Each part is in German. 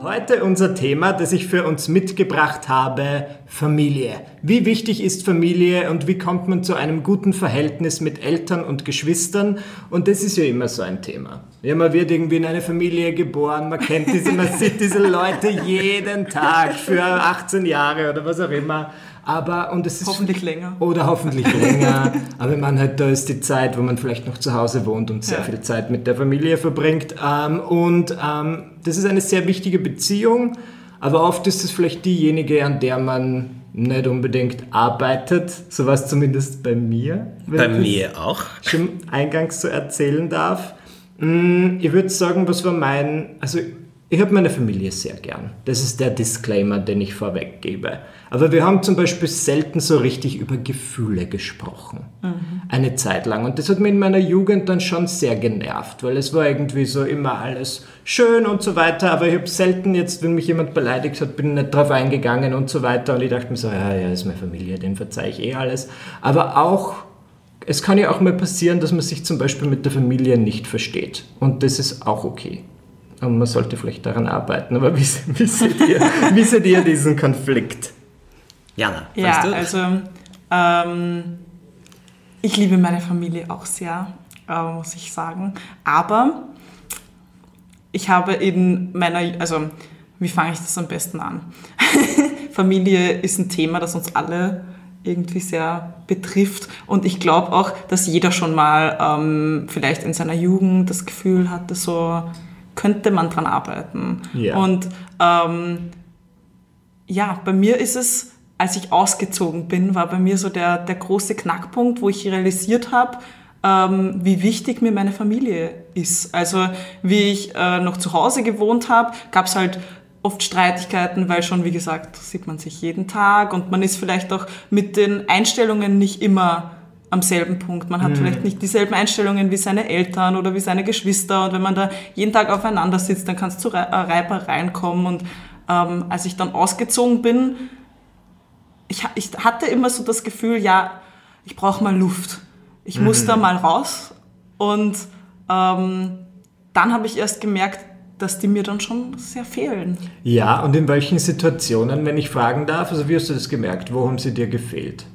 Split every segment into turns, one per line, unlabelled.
Heute unser Thema, das ich für uns mitgebracht habe, Familie. Wie wichtig ist Familie und wie kommt man zu einem guten Verhältnis mit Eltern und Geschwistern? Und das ist ja immer so ein Thema. Ja, man wird irgendwie in eine Familie geboren, man kennt diese, man sieht diese Leute jeden Tag für 18 Jahre oder was auch immer. Aber, und es ist
hoffentlich länger.
Oder hoffentlich länger. Aber man halt, da ist die Zeit, wo man vielleicht noch zu Hause wohnt und sehr ja. viel Zeit mit der Familie verbringt. Ähm, und ähm, das ist eine sehr wichtige Beziehung. Aber oft ist es vielleicht diejenige, an der man nicht unbedingt arbeitet. So war es zumindest bei mir.
Bei mir auch.
Schon eingangs so erzählen darf. Mm, ich würde sagen, was war mein, also ich habe meine Familie sehr gern. Das ist der Disclaimer, den ich vorweg gebe. Aber wir haben zum Beispiel selten so richtig über Gefühle gesprochen. Mhm. Eine Zeit lang. Und das hat mich in meiner Jugend dann schon sehr genervt, weil es war irgendwie so immer alles schön und so weiter. Aber ich habe selten jetzt, wenn mich jemand beleidigt hat, bin ich nicht drauf eingegangen und so weiter. Und ich dachte mir so, ja, ja, ist meine Familie, den verzeihe ich eh alles. Aber auch es kann ja auch mal passieren, dass man sich zum Beispiel mit der Familie nicht versteht. Und das ist auch okay. Und man sollte vielleicht daran arbeiten. Aber wie, wie, seht, ihr, wie seht ihr diesen Konflikt?
Jana,
ja, du? also ähm, ich liebe meine Familie auch sehr, äh, muss ich sagen. Aber ich habe in meiner, also wie fange ich das am besten an? Familie ist ein Thema, das uns alle irgendwie sehr betrifft. Und ich glaube auch, dass jeder schon mal ähm, vielleicht in seiner Jugend das Gefühl hatte, so könnte man dran arbeiten.
Ja.
Und ähm, ja, bei mir ist es, als ich ausgezogen bin, war bei mir so der, der große Knackpunkt, wo ich realisiert habe, ähm, wie wichtig mir meine Familie ist. Also wie ich äh, noch zu Hause gewohnt habe, gab es halt oft Streitigkeiten, weil schon, wie gesagt, sieht man sich jeden Tag und man ist vielleicht auch mit den Einstellungen nicht immer am selben Punkt. Man hat mhm. vielleicht nicht dieselben Einstellungen wie seine Eltern oder wie seine Geschwister. Und wenn man da jeden Tag aufeinander sitzt, dann kann es zu äh, Reibereien kommen. Und ähm, als ich dann ausgezogen bin, ich, ich hatte immer so das Gefühl, ja, ich brauche mal Luft. Ich mhm. muss da mal raus. Und ähm, dann habe ich erst gemerkt, dass die mir dann schon sehr fehlen.
Ja, und in welchen Situationen, wenn ich fragen darf, also wie hast du das gemerkt? Wo haben sie dir gefehlt?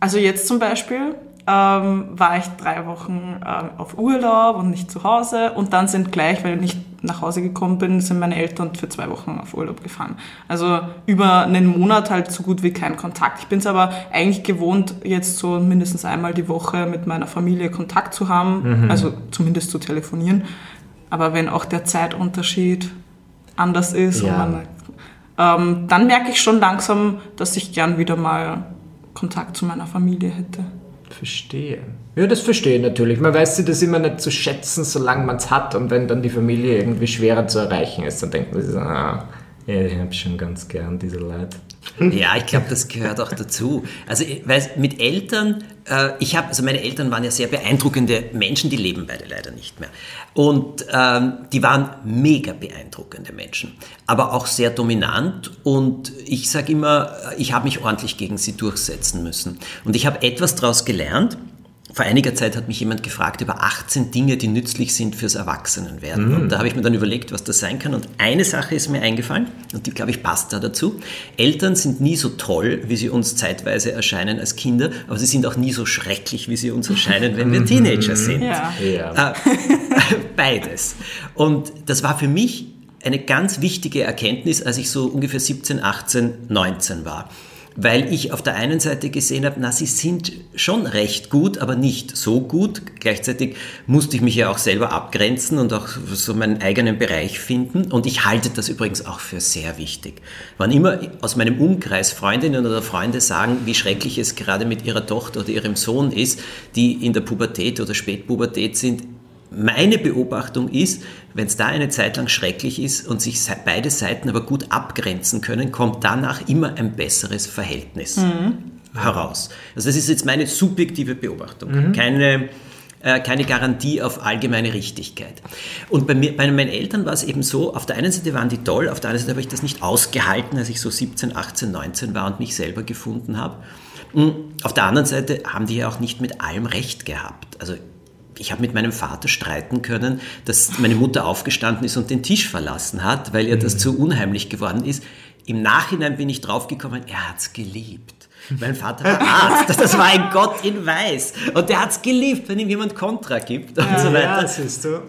Also jetzt zum Beispiel ähm, war ich drei Wochen äh, auf Urlaub und nicht zu Hause und dann sind gleich, weil ich nicht nach Hause gekommen bin, sind meine Eltern für zwei Wochen auf Urlaub gefahren. Also über einen Monat halt so gut wie kein Kontakt. Ich bin es aber eigentlich gewohnt, jetzt so mindestens einmal die Woche mit meiner Familie Kontakt zu haben, mhm. also zumindest zu telefonieren. Aber wenn auch der Zeitunterschied anders ist, ja. man, ähm, dann merke ich schon langsam, dass ich gern wieder mal Kontakt zu meiner Familie hätte.
Verstehe. Ja, das verstehe ich natürlich. Man weiß sich das immer nicht zu schätzen, solange man es hat. Und wenn dann die Familie irgendwie schwerer zu erreichen ist, dann denkt man sich so, ah, ich habe schon ganz gern diese Leute.
Ja, ich glaube, das gehört auch dazu. Also, weil mit Eltern, äh, ich habe, also meine Eltern waren ja sehr beeindruckende Menschen, die leben beide leider nicht mehr. Und ähm, die waren mega beeindruckende Menschen, aber auch sehr dominant. Und ich sage immer, ich habe mich ordentlich gegen sie durchsetzen müssen. Und ich habe etwas daraus gelernt vor einiger Zeit hat mich jemand gefragt über 18 Dinge, die nützlich sind fürs Erwachsenenwerden. Mhm. Und da habe ich mir dann überlegt, was das sein kann. Und eine Sache ist mir eingefallen, und die, glaube ich, passt da dazu. Eltern sind nie so toll, wie sie uns zeitweise erscheinen als Kinder, aber sie sind auch nie so schrecklich, wie sie uns erscheinen, wenn wir Teenager sind.
Ja.
ja. Äh, beides. Und das war für mich eine ganz wichtige Erkenntnis, als ich so ungefähr 17, 18, 19 war weil ich auf der einen Seite gesehen habe, na, sie sind schon recht gut, aber nicht so gut. Gleichzeitig musste ich mich ja auch selber abgrenzen und auch so meinen eigenen Bereich finden. Und ich halte das übrigens auch für sehr wichtig. Wann immer aus meinem Umkreis Freundinnen oder Freunde sagen, wie schrecklich es gerade mit ihrer Tochter oder ihrem Sohn ist, die in der Pubertät oder Spätpubertät sind, meine Beobachtung ist, wenn es da eine Zeit lang schrecklich ist und sich beide Seiten aber gut abgrenzen können, kommt danach immer ein besseres Verhältnis heraus. Also das ist jetzt meine subjektive Beobachtung. Keine, äh, keine Garantie auf allgemeine Richtigkeit. Und bei, mir, bei meinen Eltern war es eben so, auf der einen Seite waren die toll, auf der anderen Seite habe ich das nicht ausgehalten, als ich so 17, 18, 19 war und mich selber gefunden habe. Und Auf der anderen Seite haben die ja auch nicht mit allem recht gehabt. Also ich habe mit meinem Vater streiten können, dass meine Mutter aufgestanden ist und den Tisch verlassen hat, weil ihr das zu unheimlich geworden ist. Im Nachhinein bin ich draufgekommen, er hat's geliebt. Mein Vater war Arzt, das war ein Gott in Weiß. Und der hat's geliebt, wenn ihm jemand Kontra gibt und so weiter.
Ja, siehst du.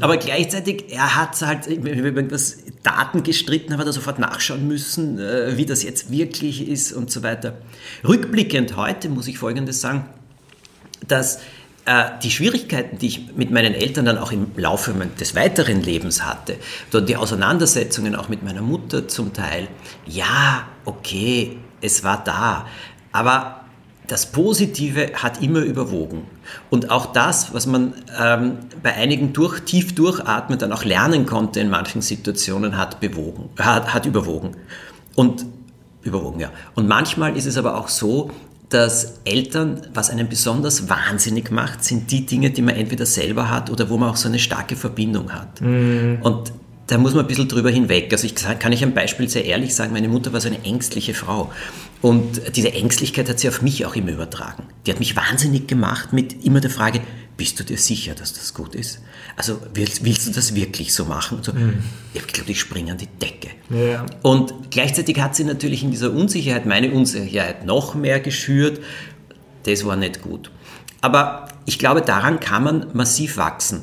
Aber gleichzeitig, er hat halt über irgendwas Daten gestritten, aber da sofort nachschauen müssen, äh, wie das jetzt wirklich ist und so weiter. Rückblickend heute muss ich Folgendes sagen, dass die Schwierigkeiten, die ich mit meinen Eltern dann auch im Laufe des weiteren Lebens hatte, die Auseinandersetzungen auch mit meiner Mutter zum Teil, ja, okay, es war da, aber das Positive hat immer überwogen. Und auch das, was man ähm, bei einigen durch, tief durchatmen dann auch lernen konnte in manchen Situationen, hat, bewogen, hat, hat überwogen. Und überwogen, ja. Und manchmal ist es aber auch so, dass Eltern, was einen besonders wahnsinnig macht, sind die Dinge, die man entweder selber hat oder wo man auch so eine starke Verbindung hat. Und da muss man ein bisschen drüber hinweg. Also ich kann ich ein Beispiel sehr ehrlich sagen, meine Mutter war so eine ängstliche Frau. Und diese Ängstlichkeit hat sie auf mich auch immer übertragen. Die hat mich wahnsinnig gemacht mit immer der Frage, bist du dir sicher, dass das gut ist? Also willst, willst du das wirklich so machen? Und so, Ich glaube, ich springe an die Decke.
Ja.
Und gleichzeitig hat sie natürlich in dieser Unsicherheit meine Unsicherheit noch mehr geschürt. Das war nicht gut. Aber ich glaube, daran kann man massiv wachsen.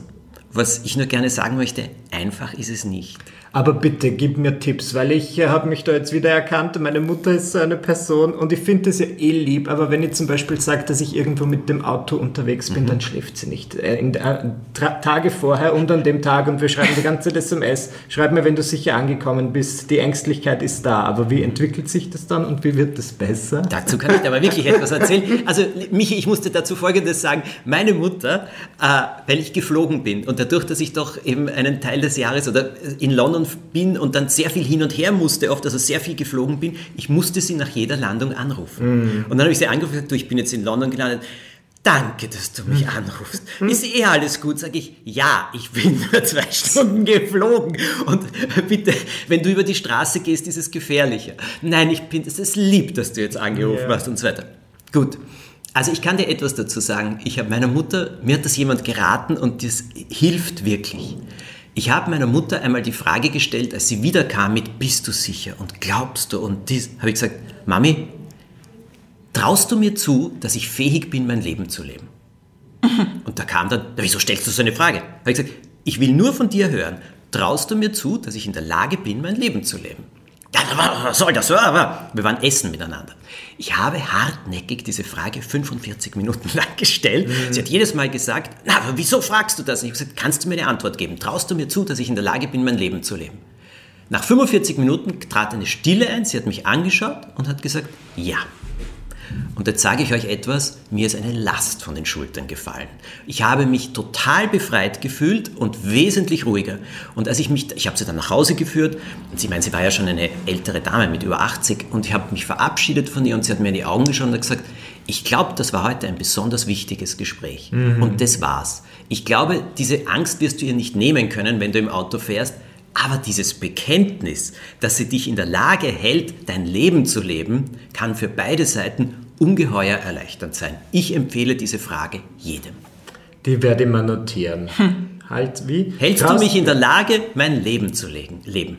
Was ich nur gerne sagen möchte, einfach ist es nicht.
Aber bitte gib mir Tipps, weil ich äh, habe mich da jetzt wieder erkannt. Meine Mutter ist so eine Person und ich finde das ja eh lieb. Aber wenn ich zum Beispiel sage, dass ich irgendwo mit dem Auto unterwegs bin, dann schläft sie nicht. Äh, in, äh, Tage vorher und an dem Tag und wir schreiben die ganze Zeit SMS. Schreib mir, wenn du sicher angekommen bist. Die Ängstlichkeit ist da. Aber wie entwickelt sich das dann und wie wird das besser?
Dazu kann ich aber wirklich etwas erzählen. Also, Michi, ich musste dazu Folgendes sagen. Meine Mutter, äh, weil ich geflogen bin und dadurch, dass ich doch eben einen Teil des Jahres oder in London bin und dann sehr viel hin und her musste, oft also sehr viel geflogen bin, ich musste sie nach jeder Landung anrufen. Und dann habe ich sie angerufen und gesagt, du, ich bin jetzt in London gelandet. Danke, dass du mich anrufst. Ist eh alles gut? Sag ich, ja, ich bin nur zwei Stunden geflogen. Und bitte, wenn du über die Straße gehst, ist es gefährlicher. Nein, ich bin, es ist lieb, dass du jetzt angerufen
Ja.
hast und so weiter. Gut. Also ich kann dir etwas dazu sagen. Ich habe meiner Mutter, mir hat das jemand geraten und das hilft wirklich. Ich habe meiner Mutter einmal die Frage gestellt, als sie wiederkam mit Bist du sicher und glaubst du und dies, habe ich gesagt, Mami, traust du mir zu, dass ich fähig bin, mein Leben zu leben? Und da kam dann, wieso stellst du so eine Frage? Habe ich gesagt, ich will nur von dir hören, traust du mir zu, dass ich in der Lage bin, mein Leben zu leben? Ja, was soll das? Wir waren essen miteinander. Ich habe hartnäckig diese Frage 45 Minuten lang gestellt. Sie hat jedes Mal gesagt, na, aber wieso fragst du das? Und ich habe gesagt, kannst du mir eine Antwort geben? Traust du mir zu, dass ich in der Lage bin, mein Leben zu leben? Nach 45 Minuten trat eine Stille ein, sie hat mich angeschaut und hat gesagt, ja. Und jetzt sage ich euch etwas, mir ist eine Last von den Schultern gefallen. Ich habe mich total befreit gefühlt und wesentlich ruhiger. Und als ich mich, ich habe sie dann nach Hause geführt und sie meint, sie war ja schon eine ältere Dame mit über 80 und ich habe mich verabschiedet von ihr und sie hat mir in die Augen geschaut und hat gesagt, ich glaube, das war heute ein besonders wichtiges Gespräch. Und das war's. Ich glaube, diese Angst wirst du ihr nicht nehmen können, wenn du im Auto fährst, aber dieses Bekenntnis, dass sie dich in der Lage hält, dein Leben zu leben, kann für beide Seiten ungeheuer erleichternd sein. Ich empfehle diese Frage jedem.
Die werde ich mal notieren. Halt wie?
Hältst du
Traust-
mich in der Lage, mein Leben zu legen, leben?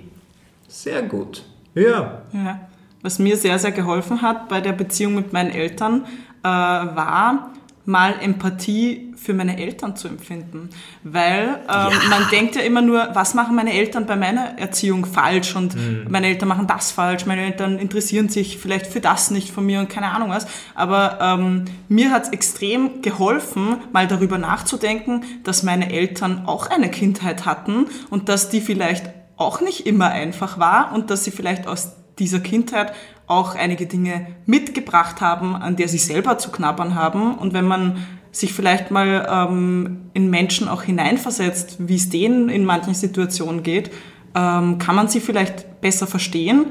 Sehr gut. Ja.
Ja. Was mir sehr, sehr geholfen hat bei der Beziehung mit meinen Eltern, äh, war mal Empathie für meine Eltern zu empfinden. Weil ähm,
Ja.
man denkt ja immer nur, was machen meine Eltern bei meiner Erziehung falsch und meine Eltern machen das falsch, meine Eltern interessieren sich vielleicht für das nicht von mir und keine Ahnung was. Aber ähm, mir hat es extrem geholfen, mal darüber nachzudenken, dass meine Eltern auch eine Kindheit hatten und dass die vielleicht auch nicht immer einfach war und dass sie vielleicht aus dieser Kindheit auch einige Dinge mitgebracht haben, an der sie selber zu knabbern haben. Und wenn man sich vielleicht mal ähm, in Menschen auch hineinversetzt, wie es denen in manchen Situationen geht, ähm, kann man sie vielleicht besser verstehen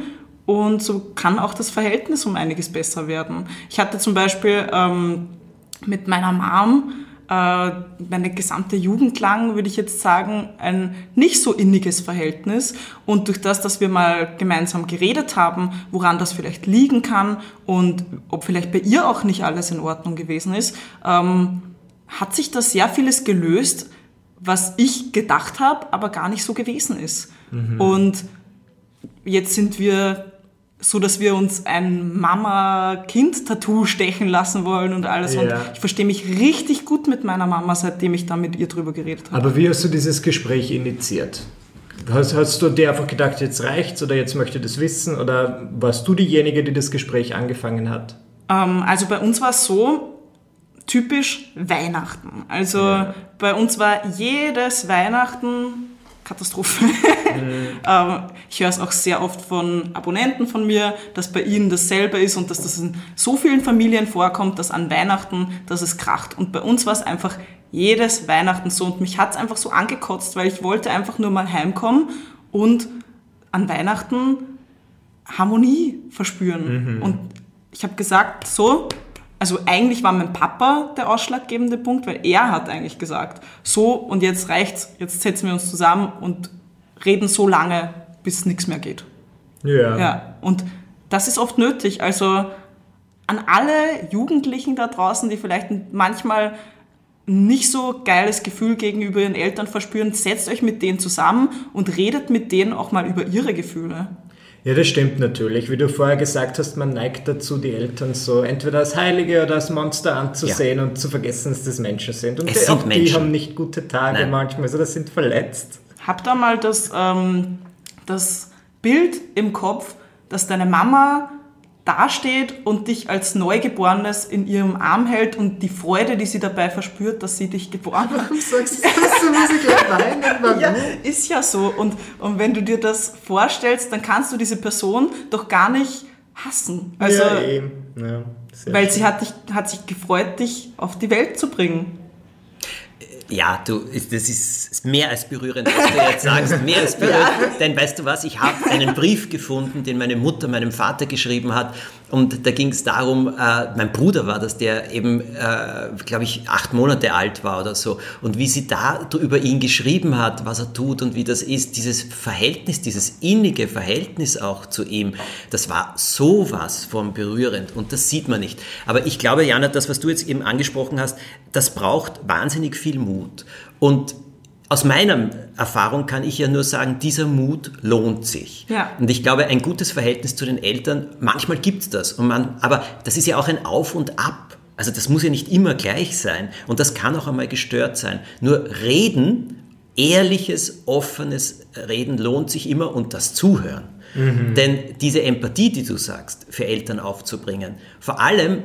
und so kann auch das Verhältnis um einiges besser werden. Ich hatte zum Beispiel ähm, mit meiner Mom meine gesamte Jugend lang, würde ich jetzt sagen, ein nicht so inniges Verhältnis. Und durch das, dass wir mal gemeinsam geredet haben, woran das vielleicht liegen kann und ob vielleicht bei ihr auch nicht alles in Ordnung gewesen ist, ähm, hat sich da sehr vieles gelöst, was ich gedacht habe, aber gar nicht so gewesen ist. Mhm. Und jetzt sind wir so dass wir uns ein Mama-Kind-Tattoo stechen lassen wollen und alles. Ja. Und ich verstehe mich richtig gut mit meiner Mama, seitdem ich da mit ihr drüber geredet habe.
Aber wie hast du dieses Gespräch initiiert? Hast, hast du dir einfach gedacht, jetzt reicht's oder jetzt möchte ich das wissen? Oder warst du diejenige, die das Gespräch angefangen hat?
Ähm, also bei uns war es so, typisch Weihnachten. Also ja. bei uns war jedes Weihnachten Katastrophe. Mhm. Ähm, ich höre es auch sehr oft von Abonnenten von mir, dass bei ihnen dasselbe ist und dass das in so vielen Familien vorkommt, dass an Weihnachten, dass es kracht. Und bei uns war es einfach jedes Weihnachten so und mich hat es einfach so angekotzt, weil ich wollte einfach nur mal heimkommen und an Weihnachten Harmonie verspüren. Mhm. Und ich habe gesagt, so, also eigentlich war mein Papa der ausschlaggebende Punkt, weil er hat eigentlich gesagt, so und jetzt reicht's, jetzt setzen wir uns zusammen und reden so lange, bis nichts mehr geht. Ja. ja. Und das ist oft nötig. Also an alle Jugendlichen da draußen, die vielleicht manchmal nicht so geiles Gefühl gegenüber ihren Eltern verspüren, setzt euch mit denen zusammen und redet mit denen auch mal über ihre Gefühle.
Ja, das stimmt natürlich. Wie du vorher gesagt hast, man neigt dazu, die Eltern so entweder als Heilige oder als Monster anzusehen ja. und zu vergessen, dass das Menschen sind. Und
es die, sind auch Menschen.
die haben nicht gute Tage Nein. manchmal, also das sind verletzt.
Hab da mal das, ähm, das Bild im Kopf, dass deine Mama dasteht und dich als Neugeborenes in ihrem Arm hält und die Freude, die sie dabei verspürt, dass sie dich geboren hat. Warum sagst du das? muss ich gleich weinen. Ja, ist ja so. Und, und wenn du dir das vorstellst, dann kannst du diese Person doch gar nicht hassen. Also, ja, eben. Ja, weil schön. sie hat, dich, hat sich gefreut, dich auf die Welt zu bringen.
Ja, du, das ist mehr als berührend, was du jetzt sagst. Mehr als berührend. Ja. Denn weißt du was, ich habe einen Brief gefunden, den meine Mutter meinem Vater geschrieben hat. Und da ging es darum, äh, mein Bruder war das, der eben, äh, glaube ich, acht Monate alt war oder so. Und wie sie da über ihn geschrieben hat, was er tut und wie das ist, dieses Verhältnis, dieses innige Verhältnis auch zu ihm, das war sowas von berührend. Und das sieht man nicht. Aber ich glaube, Jana, das, was du jetzt eben angesprochen hast, das braucht wahnsinnig viel Mut. Und aus meiner Erfahrung kann ich ja nur sagen, dieser Mut lohnt sich. Ja. Und ich glaube, ein gutes Verhältnis zu den Eltern, manchmal gibt es das. Und man, aber das ist ja auch ein Auf und Ab. Also das muss ja nicht immer gleich sein. Und das kann auch einmal gestört sein. Nur reden, ehrliches, offenes Reden lohnt sich immer und das Zuhören. Mhm. Denn diese Empathie, die du sagst, für Eltern aufzubringen, vor allem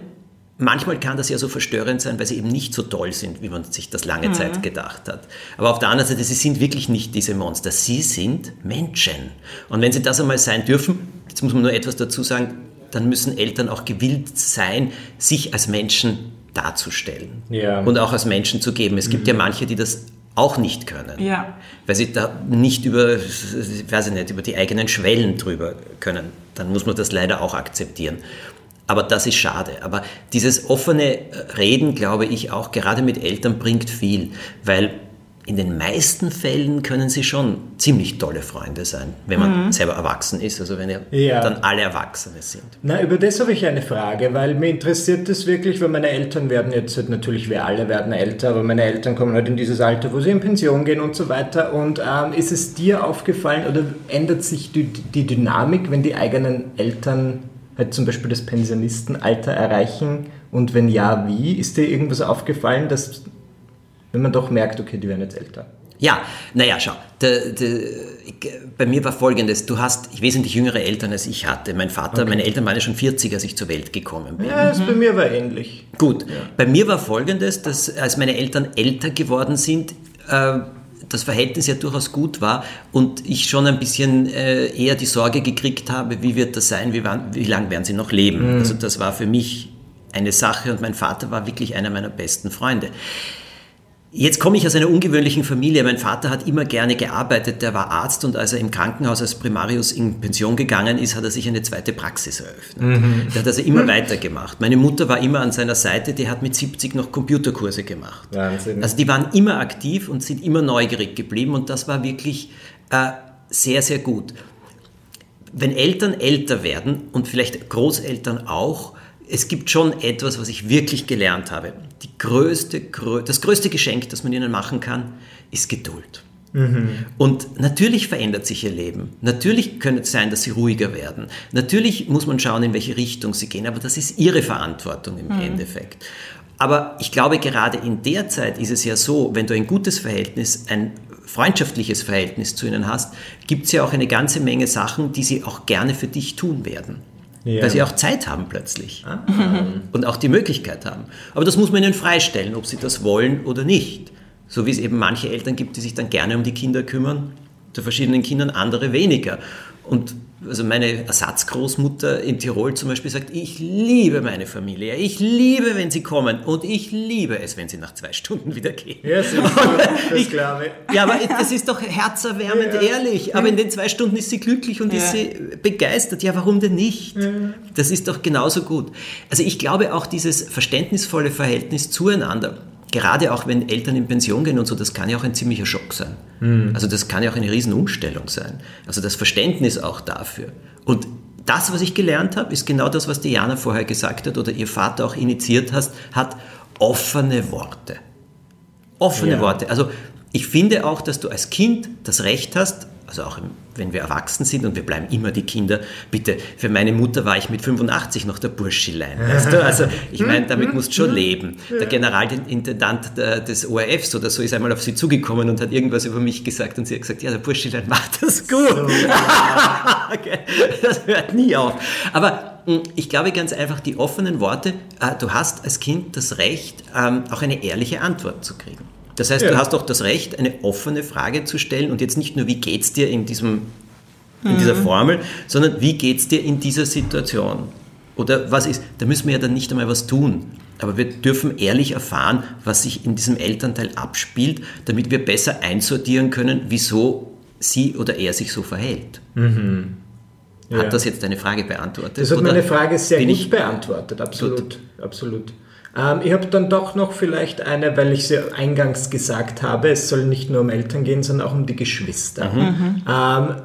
Manchmal kann das ja so verstörend sein, weil sie eben nicht so toll sind, wie man sich das lange mhm. Zeit gedacht hat. Aber auf der anderen Seite, sie sind wirklich nicht diese Monster. Sie sind Menschen. Und wenn sie das einmal sein dürfen, jetzt muss man nur etwas dazu sagen, dann müssen Eltern auch gewillt sein, sich als Menschen darzustellen ja. und auch als Menschen zu geben. Es gibt mhm. ja manche, die das auch nicht können, ja. weil sie da nicht über, weiß ich nicht, über die eigenen Schwellen drüber können. Dann muss man das leider auch akzeptieren. Aber das ist schade. Aber dieses offene Reden, glaube ich, auch gerade mit Eltern bringt viel, weil in den meisten Fällen können sie schon ziemlich tolle Freunde sein, wenn man mhm. selber erwachsen ist, also wenn ja. dann alle Erwachsene sind.
Na, über das habe ich eine Frage, weil mir interessiert das wirklich, weil meine Eltern werden jetzt halt natürlich, wir alle werden älter, aber meine Eltern kommen halt in dieses Alter, wo sie in Pension gehen und so weiter. Und ähm, ist es dir aufgefallen oder ändert sich die, die Dynamik, wenn die eigenen Eltern halt zum Beispiel das Pensionistenalter erreichen? Und wenn ja, wie? Ist dir irgendwas aufgefallen, dass, wenn man doch merkt, okay, die werden jetzt älter?
Ja, naja, schau, de, de, bei mir war folgendes, du hast wesentlich jüngere Eltern als ich hatte. Mein Vater, okay. meine Eltern waren ja schon 40, als ich zur Welt gekommen bin.
Ja, das mhm. bei mir war ähnlich.
Gut, ja. bei mir war folgendes, dass als meine Eltern älter geworden sind, äh, das Verhältnis ja durchaus gut war und ich schon ein bisschen äh, eher die Sorge gekriegt habe, wie wird das sein, wie, wie lange werden sie noch leben. Mhm. Also das war für mich eine Sache und mein Vater war wirklich einer meiner besten Freunde. Jetzt komme ich aus einer ungewöhnlichen Familie. Mein Vater hat immer gerne gearbeitet. Der war Arzt und als er im Krankenhaus als Primarius in Pension gegangen ist, hat er sich eine zweite Praxis eröffnet. Mhm. Der hat also immer weitergemacht. Meine Mutter war immer an seiner Seite. Die hat mit 70 noch Computerkurse gemacht. Wahnsinn. Also die waren immer aktiv und sind immer neugierig geblieben und das war wirklich äh, sehr, sehr gut. Wenn Eltern älter werden und vielleicht Großeltern auch, es gibt schon etwas, was ich wirklich gelernt habe. Größte, das größte Geschenk, das man ihnen machen kann, ist Geduld. Mhm. Und natürlich verändert sich ihr Leben. Natürlich könnte es sein, dass sie ruhiger werden. Natürlich muss man schauen, in welche Richtung sie gehen, aber das ist ihre Verantwortung im mhm. Endeffekt. Aber ich glaube, gerade in der Zeit ist es ja so, wenn du ein gutes Verhältnis, ein freundschaftliches Verhältnis zu ihnen hast, gibt es ja auch eine ganze Menge Sachen, die sie auch gerne für dich tun werden. Ja. Weil sie auch Zeit haben plötzlich. Ah. Und auch die Möglichkeit haben. Aber das muss man ihnen freistellen, ob sie das wollen oder nicht. So wie es eben manche Eltern gibt, die sich dann gerne um die Kinder kümmern, zu verschiedenen Kindern, andere weniger. Und also meine Ersatzgroßmutter in Tirol zum Beispiel sagt, ich liebe meine Familie, ich liebe, wenn sie kommen und ich liebe es, wenn sie nach zwei Stunden wieder gehen. Ja, das, ich, glaube Ja, aber das ist doch herzerwärmend ja, ehrlich. Aber in den zwei Stunden ist sie glücklich und ja. ist sie begeistert. Ja, warum denn nicht? Ja. Das ist doch genauso gut. Also ich glaube auch dieses verständnisvolle Verhältnis zueinander gerade auch wenn Eltern in Pension gehen und so, das kann ja auch ein ziemlicher Schock sein. Mhm. Also das kann ja auch eine Riesenumstellung sein. Also das Verständnis auch dafür. Und das, was ich gelernt habe, ist genau das, was Diana vorher gesagt hat oder ihr Vater auch initiiert hat, hat offene Worte. Offene ja. Worte. Also ich finde auch, dass du als Kind das Recht hast, also auch wenn wir erwachsen sind und wir bleiben immer die Kinder, bitte, für meine Mutter war ich mit 85 noch der Burschilein. Weißt du? Also ich meine, damit musst du schon leben. Der Generalintendant des ORFs oder so ist einmal auf sie zugekommen und hat irgendwas über mich gesagt und sie hat gesagt, ja, der Burschilein macht das gut. So, das hört nie auf. Aber hm, ich glaube ganz einfach, die offenen Worte, äh, du hast als Kind das Recht, ähm, auch eine ehrliche Antwort zu kriegen. Das heißt, ja. du hast auch das Recht, eine offene Frage zu stellen und jetzt nicht nur, wie geht es dir in, diesem, in mhm. dieser Formel, sondern wie geht es dir in dieser Situation? Oder was ist, da müssen wir ja dann nicht einmal was tun. Aber wir dürfen ehrlich erfahren, was sich in diesem Elternteil abspielt, damit wir besser einsortieren können, wieso sie oder er sich so verhält. Mhm. Ja. Hat das jetzt deine Frage beantwortet?
Das hat meine Frage sehr gut beantwortet, absolut. Gut. absolut. Ähm, ich habe dann doch noch vielleicht eine, weil ich sie eingangs gesagt habe, es soll nicht nur um Eltern gehen, sondern auch um die Geschwister. Mhm. mhm. Ähm,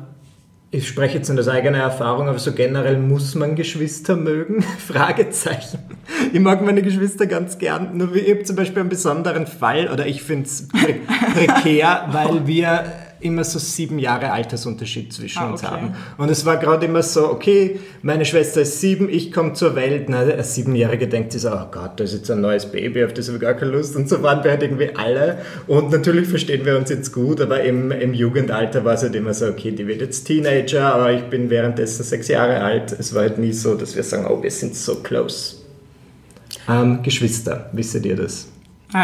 ich spreche jetzt in das eigene Erfahrung, aber so generell muss man Geschwister mögen? Fragezeichen. Ich mag meine Geschwister ganz gern. Nur ich habe zum Beispiel einen besonderen Fall, oder ich finde es pre prekär, weil wir immer so sieben Jahre Altersunterschied zwischen ah, okay. uns haben. Und es war gerade immer so, okay, meine Schwester ist sieben, ich komme zur Welt. Na, der Siebenjährige denkt sich so, oh Gott, da ist jetzt ein neues Baby, auf das habe ich gar keine Lust. Und so waren wir halt irgendwie alle. Und natürlich verstehen wir uns jetzt gut, aber im, im Jugendalter war es halt immer so, okay, die wird jetzt Teenager, aber ich bin währenddessen sechs Jahre alt. Es war halt nie so, dass wir sagen, oh, wir sind so close. Ähm, Geschwister, wisst ihr das?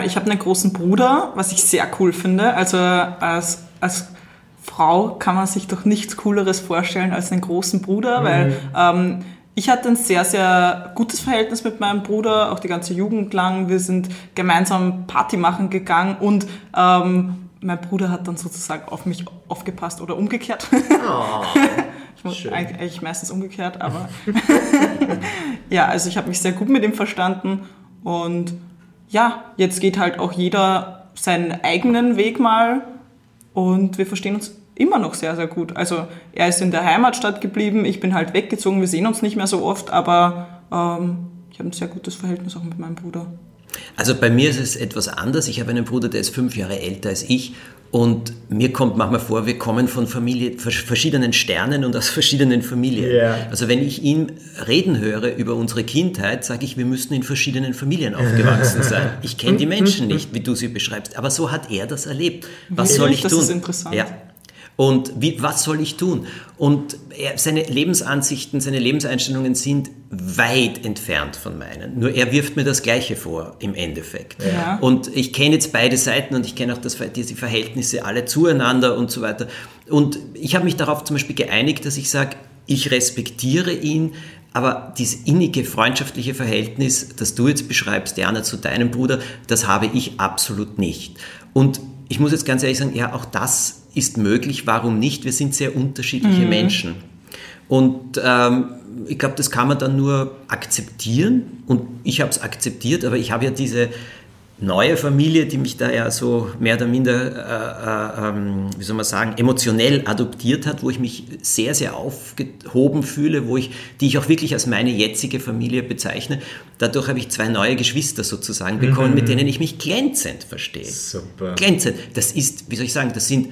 Ich habe einen großen Bruder, was ich sehr cool finde. Also als als Frau kann man sich doch nichts Cooleres vorstellen als einen großen Bruder, mhm. weil ähm, ich hatte ein sehr, sehr gutes Verhältnis mit meinem Bruder, auch die ganze Jugend lang. Wir sind gemeinsam Party machen gegangen und ähm, mein Bruder hat dann sozusagen auf mich aufgepasst oder umgekehrt. Oh, ich muss schön. eigentlich meistens umgekehrt, aber ja, also ich habe mich sehr gut mit ihm verstanden und ja, jetzt geht halt auch jeder seinen eigenen Weg mal und wir verstehen uns immer noch sehr, sehr gut. Also er ist in der Heimatstadt geblieben, ich bin halt weggezogen, wir sehen uns nicht mehr so oft, aber ähm, ich habe ein sehr gutes Verhältnis auch mit meinem Bruder.
Also bei mir ist es etwas anders. Ich habe einen Bruder, der ist fünf Jahre älter als ich und mir kommt manchmal vor, wir kommen von Familie, verschiedenen Sternen und aus verschiedenen Familien. Yeah. Also wenn ich ihn reden höre über unsere Kindheit, sage ich, wir müssten in verschiedenen Familien aufgewachsen sein. Ich kenne die Menschen nicht, wie du sie beschreibst, aber so hat er das erlebt. Was soll ich
das
tun?
Das ist interessant.
Ja. Und wie, was soll ich tun? Und er, seine Lebensansichten, seine Lebenseinstellungen sind weit entfernt von meinen. Nur er wirft mir das Gleiche vor im Endeffekt. Ja. Und ich kenne jetzt beide Seiten und ich kenne auch das, diese Verhältnisse alle zueinander und so weiter. Und ich habe mich darauf zum Beispiel geeinigt, dass ich sage, ich respektiere ihn Aber dieses innige freundschaftliche Verhältnis, das du jetzt beschreibst, Diana, zu deinem Bruder, das habe ich absolut nicht. Und ich muss jetzt ganz ehrlich sagen, ja, auch das ist möglich. Warum nicht? Wir sind sehr unterschiedliche mhm. Menschen. Und ähm, ich glaube, das kann man dann nur akzeptieren. Und ich habe es akzeptiert, aber ich habe ja diese neue Familie, die mich da ja so mehr oder minder, äh, äh, ähm, wie soll man sagen, emotionell adoptiert hat, wo ich mich sehr, sehr aufgehoben fühle, wo ich, die ich auch wirklich als meine jetzige Familie bezeichne. Dadurch habe ich zwei neue Geschwister sozusagen bekommen, mhm. mit denen ich mich glänzend verstehe. Super. Glänzend. Das ist, wie soll ich sagen, das sind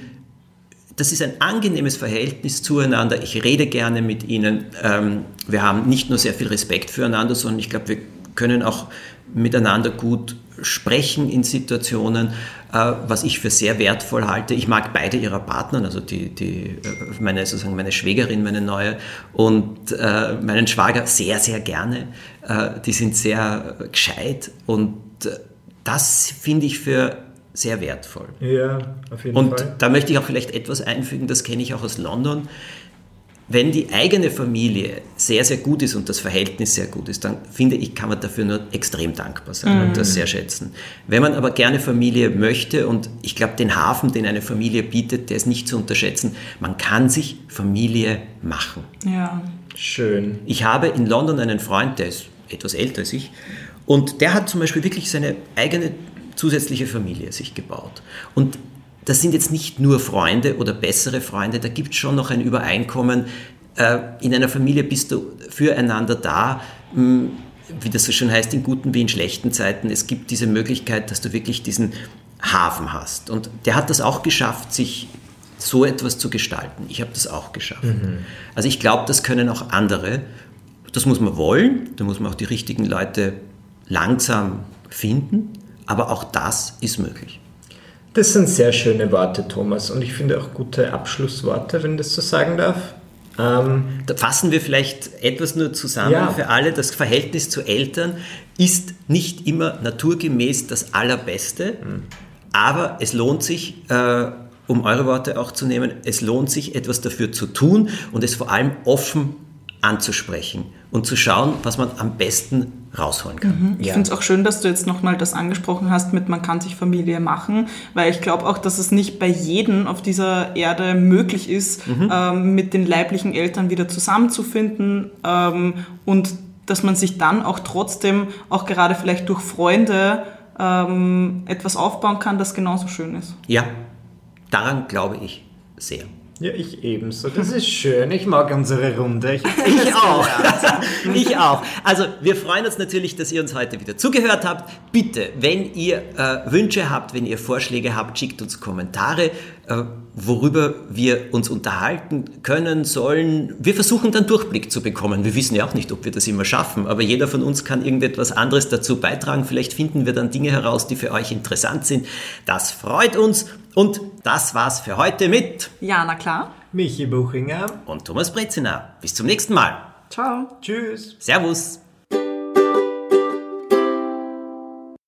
das ist ein angenehmes Verhältnis zueinander. Ich rede gerne mit ihnen. Ähm, wir haben nicht nur sehr viel Respekt füreinander, sondern ich glaube, wir können auch miteinander gut sprechen in Situationen, äh, was ich für sehr wertvoll halte. Ich mag beide ihrer Partner, also die, die, äh, meine, sozusagen meine Schwägerin, meine neue, und äh, meinen Schwager sehr, sehr gerne. die sind sehr gescheit und das finde ich für sehr wertvoll.
Ja, auf jeden
und
Fall.
Und da möchte ich auch vielleicht etwas einfügen, das kenne ich auch aus London wenn die eigene Familie sehr, sehr gut ist und das Verhältnis sehr gut ist, dann finde ich, kann man dafür nur extrem dankbar sein mhm. und das sehr schätzen. Wenn man aber gerne Familie möchte und ich glaube, den Hafen, den eine Familie bietet, der ist nicht zu unterschätzen, man kann sich Familie machen.
Ja.
Schön.
Ich habe in London einen Freund, der ist etwas älter als ich und der hat zum Beispiel wirklich seine eigene zusätzliche Familie sich gebaut. Und das sind jetzt nicht nur Freunde oder bessere Freunde, da gibt es schon noch ein Übereinkommen. Äh, in einer Familie bist du füreinander da, hm, wie das so schön heißt, in guten wie in schlechten Zeiten. Es gibt diese Möglichkeit, dass du wirklich diesen Hafen hast. Und der hat das auch geschafft, sich so etwas zu gestalten. Ich habe das auch geschafft. Mhm. Also ich glaube, das können auch andere. Das muss man wollen, da muss man auch die richtigen Leute langsam finden, aber auch das ist möglich.
Das sind sehr schöne Worte, Thomas, und ich finde auch gute Abschlussworte, wenn ich das so sagen darf.
Ähm, da fassen wir vielleicht etwas nur zusammen ja. für alle. Das Verhältnis zu Eltern ist nicht immer naturgemäß das Allerbeste, mhm. aber es lohnt sich, äh, um eure Worte auch zu nehmen, es lohnt sich, etwas dafür zu tun und es vor allem offen anzusprechen und zu schauen, was man am besten rausholen kann.
Mhm. Ich ja. finde es auch schön, dass du jetzt nochmal das angesprochen hast mit man kann sich Familie machen, weil ich glaube auch, dass es nicht bei jedem auf dieser Erde möglich ist, mhm. ähm, mit den leiblichen Eltern wieder zusammenzufinden ähm, und dass man sich dann auch trotzdem, auch gerade vielleicht durch Freunde, ähm, etwas aufbauen kann, das genauso schön ist.
Ja, daran glaube ich sehr.
Ja, ich ebenso. Das ist schön. Ich mag unsere Runde.
Ich, ich auch. ich auch. Also, wir freuen uns natürlich, dass ihr uns heute wieder zugehört habt. Bitte, wenn ihr äh, Wünsche habt, wenn ihr Vorschläge habt, schickt uns Kommentare, äh, worüber wir uns unterhalten können, sollen. Wir versuchen dann Durchblick zu bekommen. Wir wissen ja auch nicht, ob wir das immer schaffen, aber jeder von uns kann irgendetwas anderes dazu beitragen. Vielleicht finden wir dann Dinge heraus, die für euch interessant sind. Das freut uns und das war's für heute mit
Jana Klar,
Michi Buchinger
und Thomas Brezina. Bis zum nächsten Mal.
Ciao.
Tschüss.
Servus.